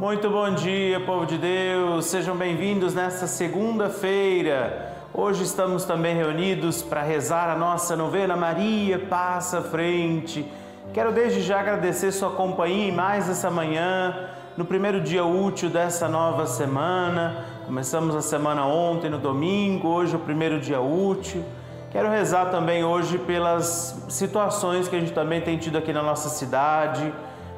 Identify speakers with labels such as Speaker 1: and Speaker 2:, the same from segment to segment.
Speaker 1: Muito bom dia, povo de Deus. Sejam bem-vindos nesta segunda-feira. Hoje estamos também reunidos para rezar a nossa novena Maria Passa à Frente. Quero desde já agradecer sua companhia em mais essa manhã, no primeiro dia útil dessa nova semana. Começamos a semana ontem, no domingo, hoje é o primeiro dia útil. Quero rezar também hoje pelas situações que a gente também tem tido aqui na nossa cidade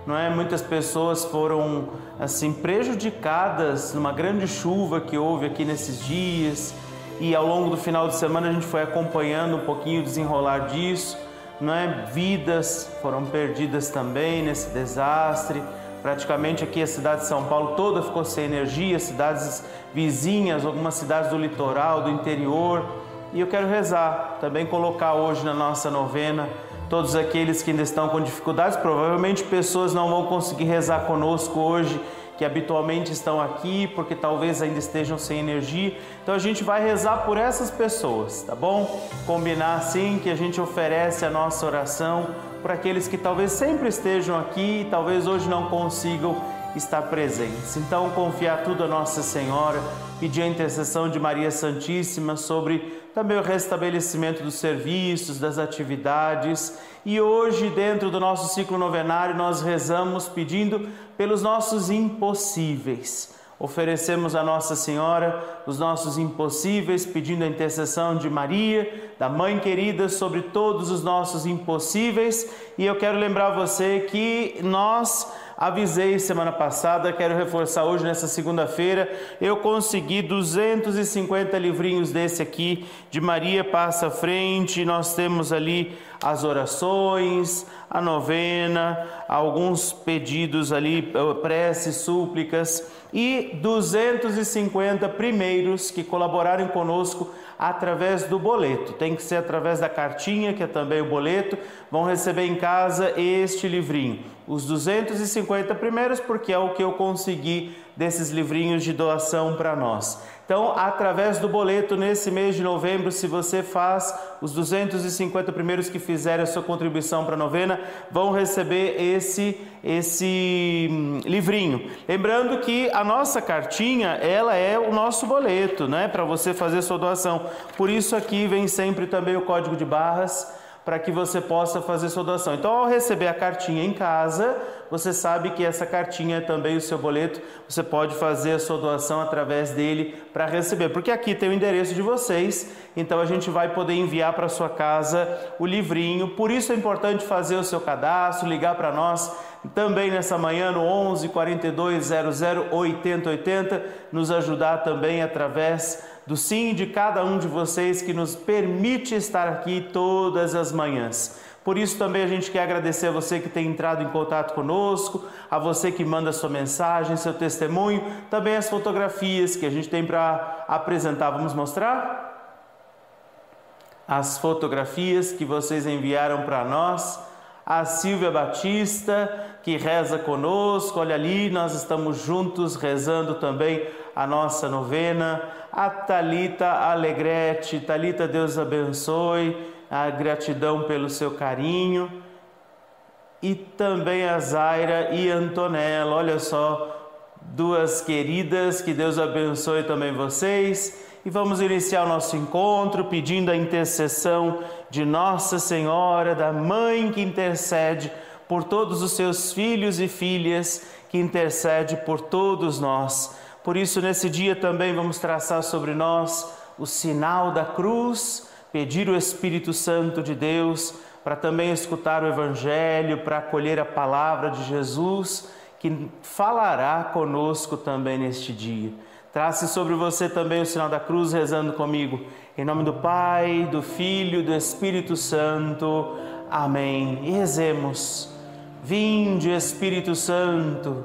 Speaker 1: não é? Muitas pessoas foram assim prejudicadas numa grande chuva que houve aqui nesses dias e ao longo do final de semana a gente foi acompanhando um pouquinho o desenrolar disso, não é? Vidas foram perdidas também nesse desastre. Praticamente aqui a cidade de São Paulo toda ficou sem energia, cidades vizinhas, algumas cidades do litoral, do interior. E eu quero rezar, também colocar hoje na nossa novena todos aqueles que ainda estão com dificuldades. Provavelmente pessoas não vão conseguir rezar conosco hoje, que habitualmente estão aqui, porque talvez ainda estejam sem energia. Então a gente vai rezar por essas pessoas, tá bom? Combinar assim que a gente oferece a nossa oração para aqueles que talvez sempre estejam aqui e talvez hoje não consigam estar presentes. Então confiar tudo a Nossa Senhora, pedir a intercessão de Maria Santíssima sobre também o restabelecimento dos serviços, das atividades. E hoje, dentro do nosso ciclo novenário, nós rezamos pedindo pelos nossos impossíveis. Oferecemos a Nossa Senhora os nossos impossíveis, pedindo a intercessão de Maria, da Mãe querida, sobre todos os nossos impossíveis. E eu quero lembrar você que nós Avisei semana passada, quero reforçar hoje nessa segunda-feira. Eu consegui 250 livrinhos desse aqui de Maria Passa Frente. Nós temos ali as orações, a novena, alguns pedidos ali, eh, preces, súplicas e 250 primeiros que colaboraram conosco através do boleto. Tem que ser através da cartinha, que é também o boleto. Vão receber em casa este livrinho. Os 250 primeiros, porque é o que eu consegui desses livrinhos de doação para nós. Então, através do boleto, nesse mês de novembro, se você faz os 250 primeiros que fizerem a sua contribuição para a novena, vão receber esse, esse hum, livrinho. Lembrando que a nossa cartinha, ela é o nosso boleto, né? Para você fazer sua doação. Por isso aqui vem sempre também o código de barras para que você possa fazer sua doação. Então, ao receber a cartinha em casa, você sabe que essa cartinha é também o seu boleto, você pode fazer a sua doação através dele para receber, porque aqui tem o endereço de vocês, então a gente vai poder enviar para sua casa o livrinho. Por isso é importante fazer o seu cadastro, ligar para nós também nessa manhã no 11 42 00 80 80, nos ajudar também através do sim de cada um de vocês que nos permite estar aqui todas as manhãs. Por isso também a gente quer agradecer a você que tem entrado em contato conosco, a você que manda sua mensagem, seu testemunho, também as fotografias que a gente tem para apresentar. Vamos mostrar? As fotografias que vocês enviaram para nós a Silvia Batista, que reza conosco. Olha ali, nós estamos juntos rezando também a nossa novena. A Talita Alegrete, Talita, Deus abençoe. A gratidão pelo seu carinho. E também a Zaira e Antonella. Olha só, duas queridas, que Deus abençoe também vocês e vamos iniciar o nosso encontro pedindo a intercessão de Nossa Senhora, da Mãe que intercede por todos os seus filhos e filhas, que intercede por todos nós. Por isso, nesse dia também vamos traçar sobre nós o sinal da cruz, pedir o Espírito Santo de Deus para também escutar o Evangelho, para acolher a palavra de Jesus, que falará conosco também neste dia. Trace sobre você também o sinal da cruz, rezando comigo. Em nome do Pai, do Filho do Espírito Santo. Amém. E rezemos. Vinde, Espírito Santo,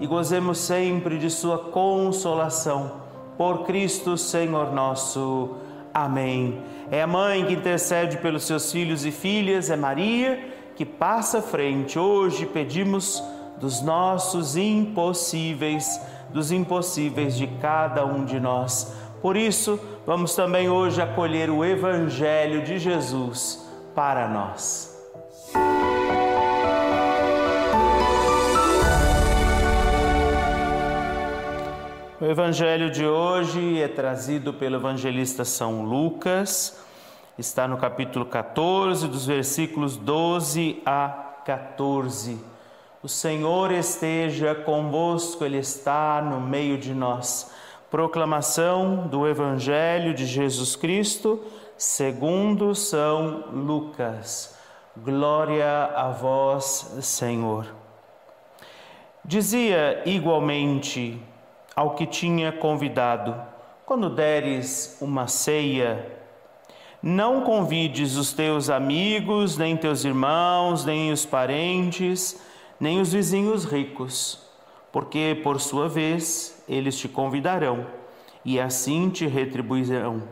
Speaker 1: e gozemos sempre de Sua consolação. Por Cristo, Senhor nosso. Amém. É a mãe que intercede pelos seus filhos e filhas, é Maria que passa à frente. Hoje pedimos dos nossos impossíveis, dos impossíveis de cada um de nós. Por isso, vamos também hoje acolher o Evangelho de Jesus para nós. O evangelho de hoje é trazido pelo evangelista São Lucas, está no capítulo 14, dos versículos 12 a 14. O Senhor esteja convosco, Ele está no meio de nós. Proclamação do Evangelho de Jesus Cristo, segundo São Lucas. Glória a vós, Senhor. Dizia igualmente ao que tinha convidado: Quando deres uma ceia, não convides os teus amigos, nem teus irmãos, nem os parentes, nem os vizinhos ricos, porque por sua vez eles te convidarão e assim te retribuirão.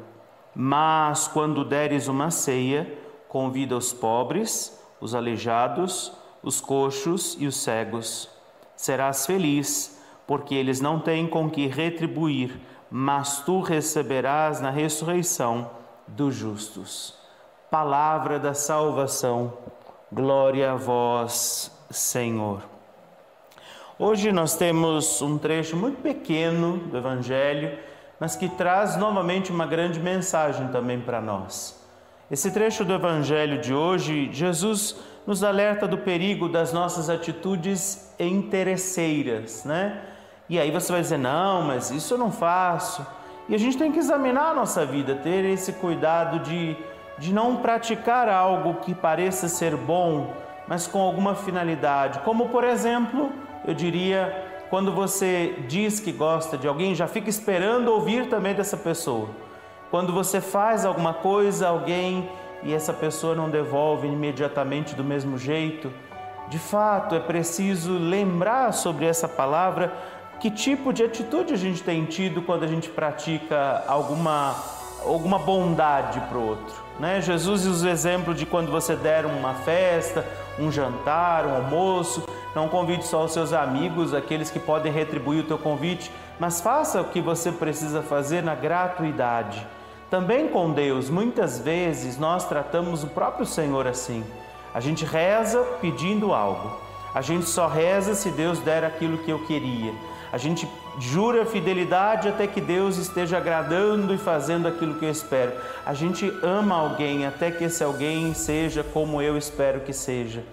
Speaker 1: Mas quando deres uma ceia, convida os pobres, os aleijados, os coxos e os cegos. Serás feliz porque eles não têm com que retribuir, mas tu receberás na ressurreição dos justos. Palavra da salvação, glória a vós, Senhor. Hoje nós temos um trecho muito pequeno do Evangelho, mas que traz novamente uma grande mensagem também para nós. Esse trecho do Evangelho de hoje, Jesus nos alerta do perigo das nossas atitudes interesseiras, né? E aí você vai dizer: não, mas isso eu não faço. E a gente tem que examinar a nossa vida, ter esse cuidado de, de não praticar algo que pareça ser bom, mas com alguma finalidade. Como, por exemplo, eu diria, quando você diz que gosta de alguém, já fica esperando ouvir também dessa pessoa. Quando você faz alguma coisa alguém e essa pessoa não devolve imediatamente do mesmo jeito, de fato é preciso lembrar sobre essa palavra que tipo de atitude a gente tem tido quando a gente pratica alguma, alguma bondade para o outro. Né? Jesus usa o exemplo de quando você der uma festa, um jantar, um almoço, não convide só os seus amigos, aqueles que podem retribuir o teu convite, mas faça o que você precisa fazer na gratuidade. Também com Deus, muitas vezes nós tratamos o próprio Senhor assim. A gente reza pedindo algo. A gente só reza se Deus der aquilo que eu queria. A gente jura fidelidade até que Deus esteja agradando e fazendo aquilo que eu espero. A gente ama alguém até que esse alguém seja como eu espero que seja.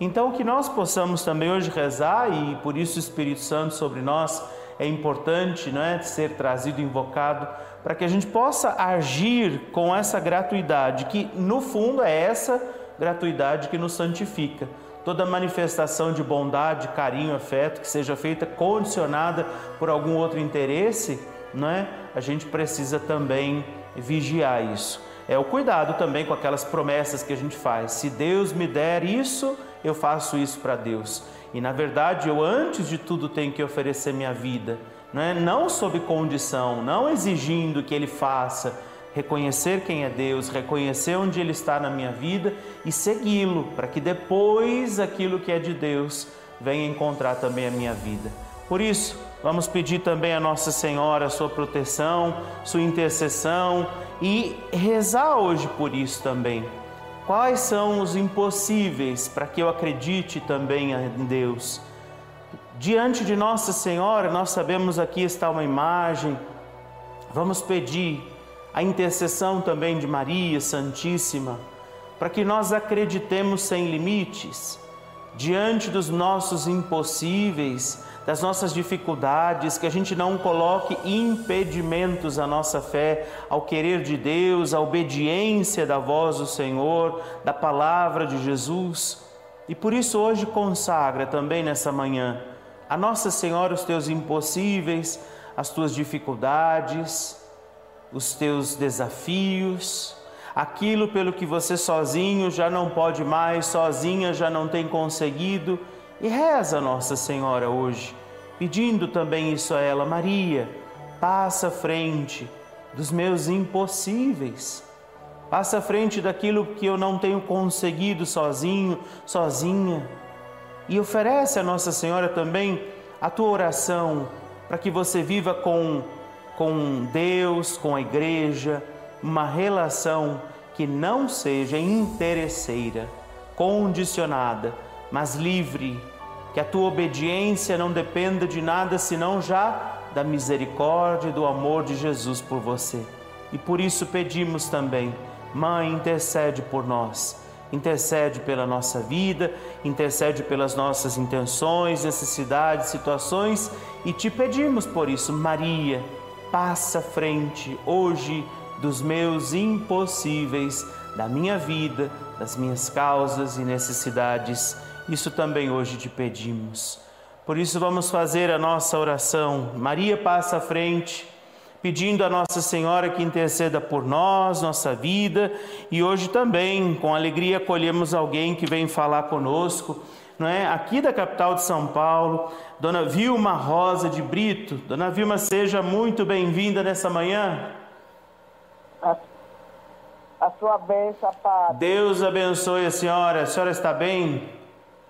Speaker 1: Então, que nós possamos também hoje rezar e por isso o Espírito Santo sobre nós é importante, não é, ser trazido, invocado, para que a gente possa agir com essa gratuidade, que no fundo é essa gratuidade que nos santifica toda manifestação de bondade, carinho, afeto que seja feita condicionada por algum outro interesse, não é? A gente precisa também vigiar isso. É o cuidado também com aquelas promessas que a gente faz. Se Deus me der isso, eu faço isso para Deus. E na verdade, eu antes de tudo tenho que oferecer minha vida, não é? Não sob condição, não exigindo que ele faça, reconhecer quem é Deus, reconhecer onde Ele está na minha vida e segui-lo, para que depois aquilo que é de Deus venha encontrar também a minha vida. Por isso, vamos pedir também a Nossa Senhora a sua proteção, sua intercessão e rezar hoje por isso também. Quais são os impossíveis para que eu acredite também em Deus? Diante de Nossa Senhora, nós sabemos aqui está uma imagem. Vamos pedir a intercessão também de Maria Santíssima, para que nós acreditemos sem limites, diante dos nossos impossíveis, das nossas dificuldades, que a gente não coloque impedimentos à nossa fé, ao querer de Deus, à obediência da voz do Senhor, da palavra de Jesus. E por isso hoje consagra também nessa manhã a Nossa Senhora os teus impossíveis, as tuas dificuldades, os teus desafios, aquilo pelo que você sozinho já não pode mais, sozinha já não tem conseguido. E reza Nossa Senhora hoje, pedindo também isso a ela: Maria, passa à frente dos meus impossíveis. Passa à frente daquilo que eu não tenho conseguido sozinho, sozinha. E oferece a Nossa Senhora também a tua oração para que você viva com, com Deus, com a igreja, uma relação que não seja interesseira, condicionada, mas livre, que a tua obediência não dependa de nada senão já da misericórdia e do amor de Jesus por você. E por isso pedimos também, Mãe, intercede por nós. Intercede pela nossa vida, intercede pelas nossas intenções, necessidades, situações e te pedimos por isso, Maria, passa à frente hoje dos meus impossíveis, da minha vida, das minhas causas e necessidades. Isso também hoje te pedimos. Por isso, vamos fazer a nossa oração. Maria passa à frente, pedindo a Nossa Senhora que interceda por nós, nossa vida, e hoje também, com alegria, acolhemos alguém que vem falar conosco, não é? Aqui da capital de São Paulo, Dona Vilma Rosa de Brito. Dona Vilma, seja muito bem-vinda nessa manhã.
Speaker 2: A, a sua bênção, Padre.
Speaker 1: Deus abençoe a senhora. A senhora está bem?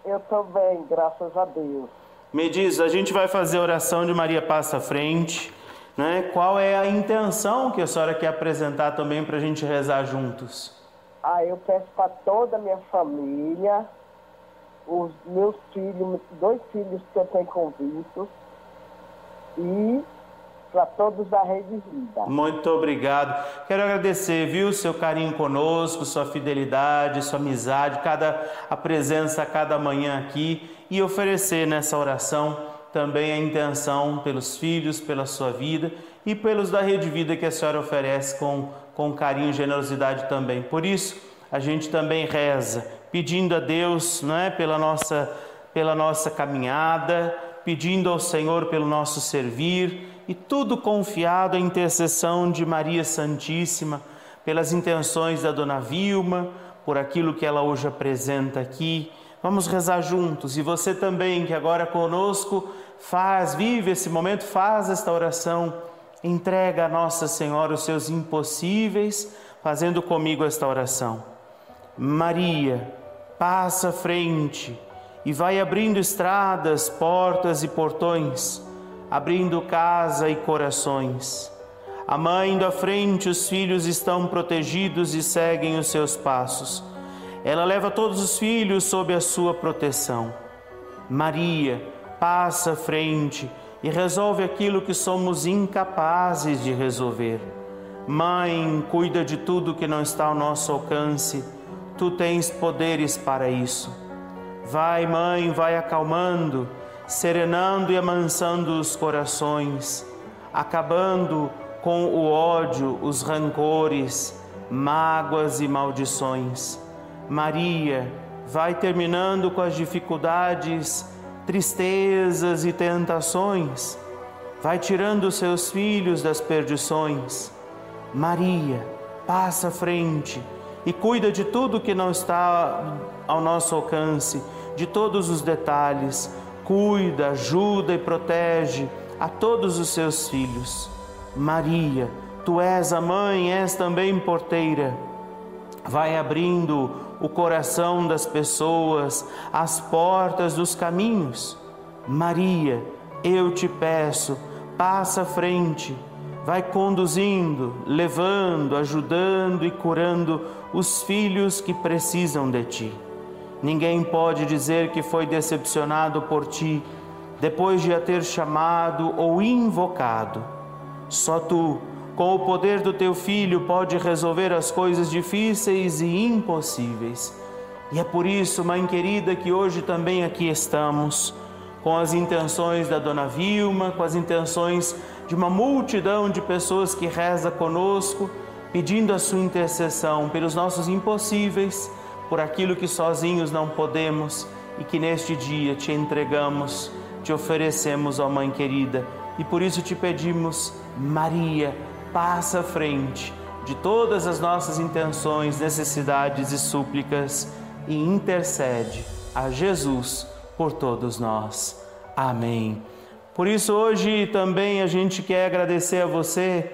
Speaker 2: Eu estou bem, graças a Deus.
Speaker 1: Me diz, a gente vai fazer a oração de Maria Passa à Frente. Né? Qual é a intenção que a senhora quer apresentar também para a gente rezar juntos?
Speaker 2: Ah, eu peço para toda a minha família, os meus filhos, dois filhos que eu tenho convictos, e para todos da Rede Vida.
Speaker 1: Muito obrigado. Quero agradecer, viu, seu carinho conosco, sua fidelidade, sua amizade, cada a presença a cada manhã aqui e oferecer nessa oração também a intenção pelos filhos, pela sua vida e pelos da Rede Vida que a senhora oferece com, com carinho e generosidade também. Por isso, a gente também reza, pedindo a Deus, não é, pela nossa pela nossa caminhada, pedindo ao Senhor pelo nosso servir e tudo confiado à intercessão de Maria Santíssima, pelas intenções da dona Vilma, por aquilo que ela hoje apresenta aqui. Vamos rezar juntos e você também que agora conosco faz, vive esse momento, faz esta oração, entrega a Nossa Senhora os seus impossíveis, fazendo comigo esta oração. Maria, passa à frente e vai abrindo estradas, portas e portões, abrindo casa e corações. A mãe da frente, os filhos estão protegidos e seguem os seus passos. Ela leva todos os filhos sob a sua proteção. Maria passa à frente e resolve aquilo que somos incapazes de resolver. Mãe, cuida de tudo que não está ao nosso alcance. Tu tens poderes para isso. Vai, mãe, vai acalmando, serenando e amansando os corações, acabando com o ódio, os rancores, mágoas e maldições. Maria, vai terminando com as dificuldades, tristezas e tentações. Vai tirando seus filhos das perdições. Maria, passa à frente e cuida de tudo que não está ao nosso alcance, de todos os detalhes. Cuida, ajuda e protege a todos os seus filhos. Maria, tu és a mãe, és também porteira. Vai abrindo o coração das pessoas, as portas dos caminhos. Maria, eu te peço, passa à frente, vai conduzindo, levando, ajudando e curando os filhos que precisam de ti. Ninguém pode dizer que foi decepcionado por ti depois de a ter chamado ou invocado. Só tu com o poder do teu filho, pode resolver as coisas difíceis e impossíveis. E é por isso, mãe querida, que hoje também aqui estamos, com as intenções da dona Vilma, com as intenções de uma multidão de pessoas que reza conosco, pedindo a sua intercessão pelos nossos impossíveis, por aquilo que sozinhos não podemos e que neste dia te entregamos, te oferecemos, ó Mãe querida, e por isso te pedimos, Maria, passa à frente de todas as nossas intenções, necessidades e súplicas e intercede a Jesus por todos nós. Amém. Por isso, hoje também a gente quer agradecer a você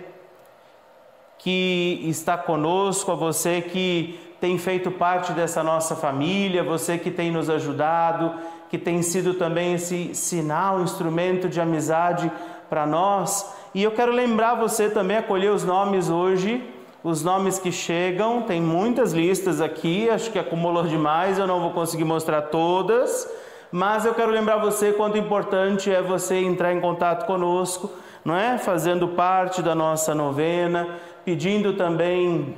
Speaker 1: que está conosco, a você que tem feito parte dessa nossa família, você que tem nos ajudado, que tem sido também esse sinal, instrumento de amizade para nós. E eu quero lembrar você também acolher os nomes hoje, os nomes que chegam, tem muitas listas aqui, acho que acumulou demais, eu não vou conseguir mostrar todas, mas eu quero lembrar você quanto importante é você entrar em contato conosco, não é? Fazendo parte da nossa novena, pedindo também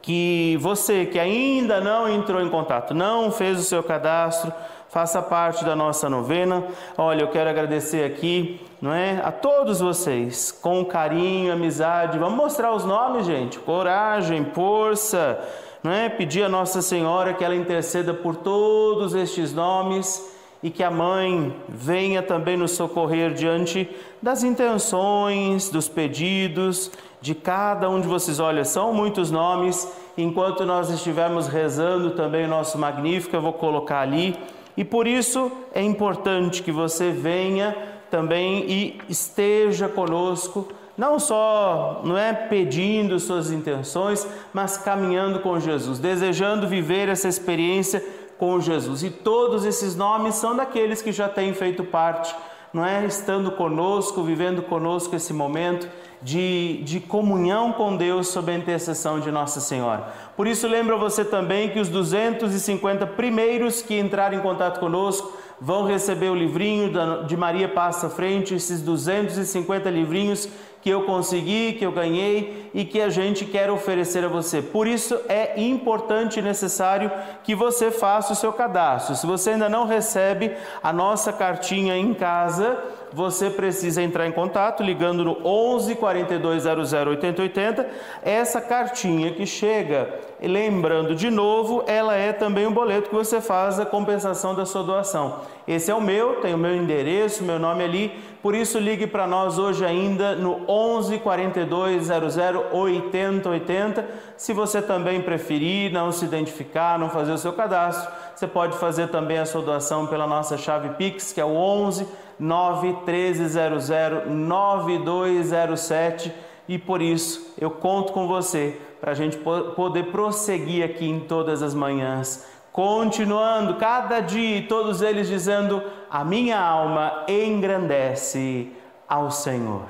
Speaker 1: que você que ainda não entrou em contato, não fez o seu cadastro, faça parte da nossa novena. Olha, eu quero agradecer aqui, não é, a todos vocês, com carinho, amizade. Vamos mostrar os nomes, gente. Coragem, força, não é? Pedir a Nossa Senhora que ela interceda por todos estes nomes e que a mãe venha também nos socorrer diante das intenções, dos pedidos de cada um de vocês. Olha, são muitos nomes. Enquanto nós estivermos rezando também o nosso magnífico, eu vou colocar ali e por isso é importante que você venha também e esteja conosco, não só não é pedindo suas intenções, mas caminhando com Jesus, desejando viver essa experiência com Jesus. E todos esses nomes são daqueles que já têm feito parte, não é? Estando conosco, vivendo conosco esse momento de, de comunhão com Deus sob a intercessão de Nossa Senhora. Por isso, lembra você também que os 250 primeiros que entrarem em contato conosco vão receber o livrinho de Maria Passa Frente, esses 250 livrinhos que eu consegui, que eu ganhei e que a gente quer oferecer a você. Por isso é importante e necessário que você faça o seu cadastro. Se você ainda não recebe a nossa cartinha em casa, você precisa entrar em contato ligando no 11 42 00 80 80. Essa cartinha que chega, lembrando de novo, ela é também um boleto que você faz a compensação da sua doação. Esse é o meu, tem o meu endereço, meu nome ali, por isso ligue para nós hoje ainda no 11 42 00 80 80. Se você também preferir não se identificar, não fazer o seu cadastro, você pode fazer também a sua doação pela nossa chave Pix, que é o 11 91300 9207 e por isso eu conto com você para a gente poder prosseguir aqui em todas as manhãs, continuando cada dia, todos eles dizendo: A minha alma engrandece ao Senhor.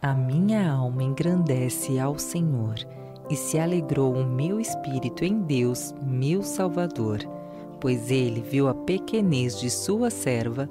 Speaker 3: A minha alma engrandece ao Senhor, e se alegrou o meu espírito em Deus, meu Salvador, pois ele viu a pequenez de sua serva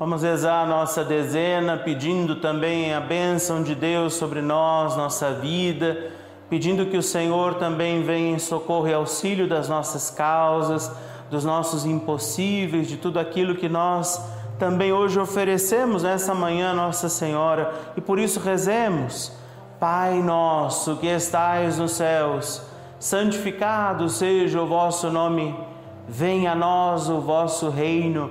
Speaker 1: Vamos rezar a nossa dezena, pedindo também a bênção de Deus sobre nós, nossa vida, pedindo que o Senhor também venha em socorro e auxílio das nossas causas, dos nossos impossíveis, de tudo aquilo que nós também hoje oferecemos nessa manhã, Nossa Senhora, e por isso rezemos. Pai nosso que estais nos céus, santificado seja o vosso nome, venha a nós o vosso reino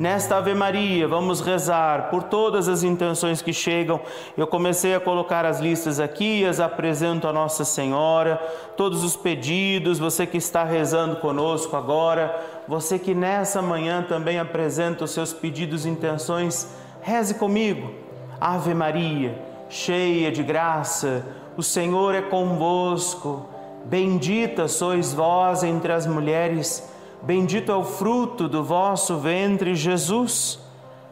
Speaker 1: Nesta Ave Maria, vamos rezar por todas as intenções que chegam. Eu comecei a colocar as listas aqui, as apresento a Nossa Senhora, todos os pedidos, você que está rezando conosco agora, você que nessa manhã também apresenta os seus pedidos e intenções, reze comigo. Ave Maria, cheia de graça, o Senhor é convosco. Bendita sois vós entre as mulheres Bendito é o fruto do vosso ventre, Jesus.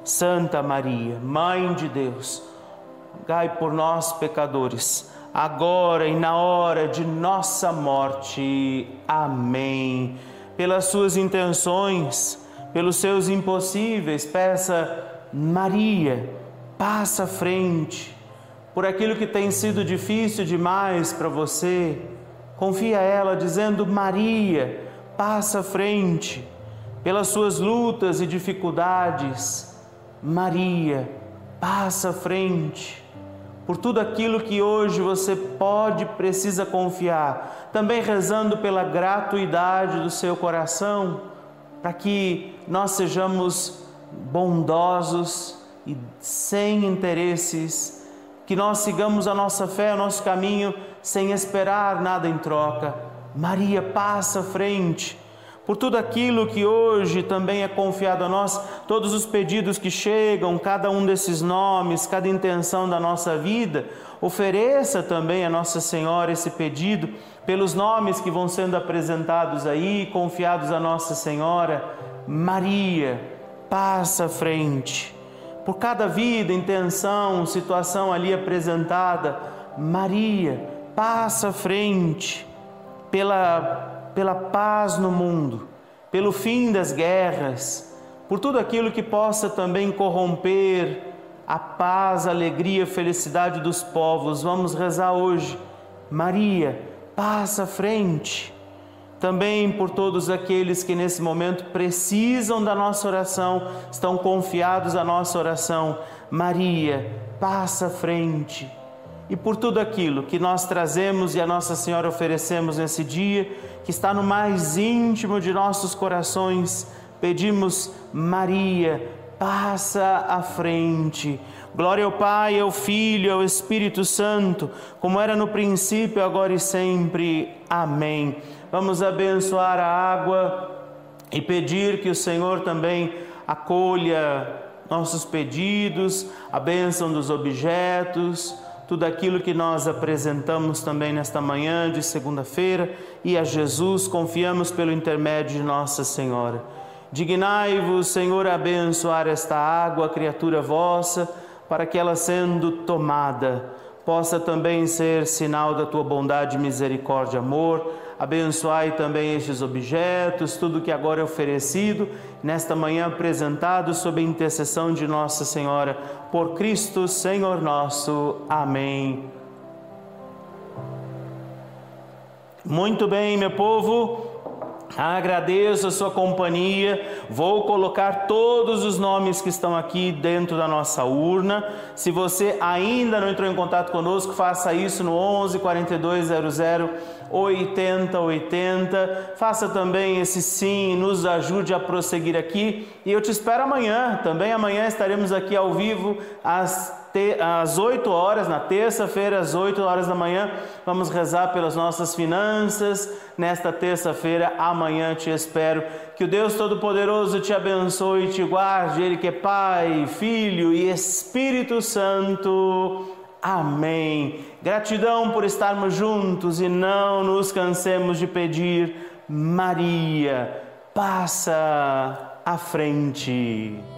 Speaker 1: Santa Maria, Mãe de Deus, gai por nós, pecadores, agora e na hora de nossa morte. Amém. Pelas suas intenções, pelos seus impossíveis, peça, Maria, passa à frente. Por aquilo que tem sido difícil demais para você, confia a ela, dizendo: Maria, passa à frente pelas suas lutas e dificuldades. Maria, passa à frente por tudo aquilo que hoje você pode, precisa confiar. Também rezando pela gratuidade do seu coração, para que nós sejamos bondosos e sem interesses, que nós sigamos a nossa fé, o nosso caminho, sem esperar nada em troca Maria passa à frente por tudo aquilo que hoje também é confiado a nós, todos os pedidos que chegam, cada um desses nomes, cada intenção da nossa vida, ofereça também a Nossa Senhora esse pedido pelos nomes que vão sendo apresentados aí, confiados a Nossa Senhora. Maria, passa à frente. Por cada vida, intenção, situação ali apresentada, Maria, passa à frente pela, pela paz no mundo, pelo fim das guerras, por tudo aquilo que possa também corromper a paz, a alegria, a felicidade dos povos. Vamos rezar hoje. Maria, passa à frente. Também por todos aqueles que nesse momento precisam da nossa oração, estão confiados à nossa oração. Maria, passa à frente e por tudo aquilo que nós trazemos e a Nossa Senhora oferecemos nesse dia, que está no mais íntimo de nossos corações, pedimos, Maria, passa à frente. Glória ao Pai, ao Filho, ao Espírito Santo, como era no princípio, agora e sempre. Amém. Vamos abençoar a água e pedir que o Senhor também acolha nossos pedidos, a bênção dos objetos tudo aquilo que nós apresentamos também nesta manhã de segunda-feira e a Jesus confiamos pelo intermédio de Nossa Senhora. Dignai-vos, Senhor, a abençoar esta água, criatura vossa, para que ela sendo tomada possa também ser sinal da tua bondade, misericórdia, amor abençoai também estes objetos, tudo que agora é oferecido, nesta manhã apresentado sob a intercessão de Nossa Senhora, por Cristo Senhor nosso. Amém. Muito bem, meu povo. Agradeço a sua companhia. Vou colocar todos os nomes que estão aqui dentro da nossa urna. Se você ainda não entrou em contato conosco, faça isso no 11 4200 8080. Faça também esse sim, nos ajude a prosseguir aqui. E eu te espero amanhã. Também amanhã estaremos aqui ao vivo às às 8 horas, na terça-feira, às 8 horas da manhã, vamos rezar pelas nossas finanças. Nesta terça-feira, amanhã te espero. Que o Deus Todo-Poderoso te abençoe e te guarde, Ele que é Pai, Filho e Espírito Santo. Amém. Gratidão por estarmos juntos e não nos cansemos de pedir, Maria, passa à frente.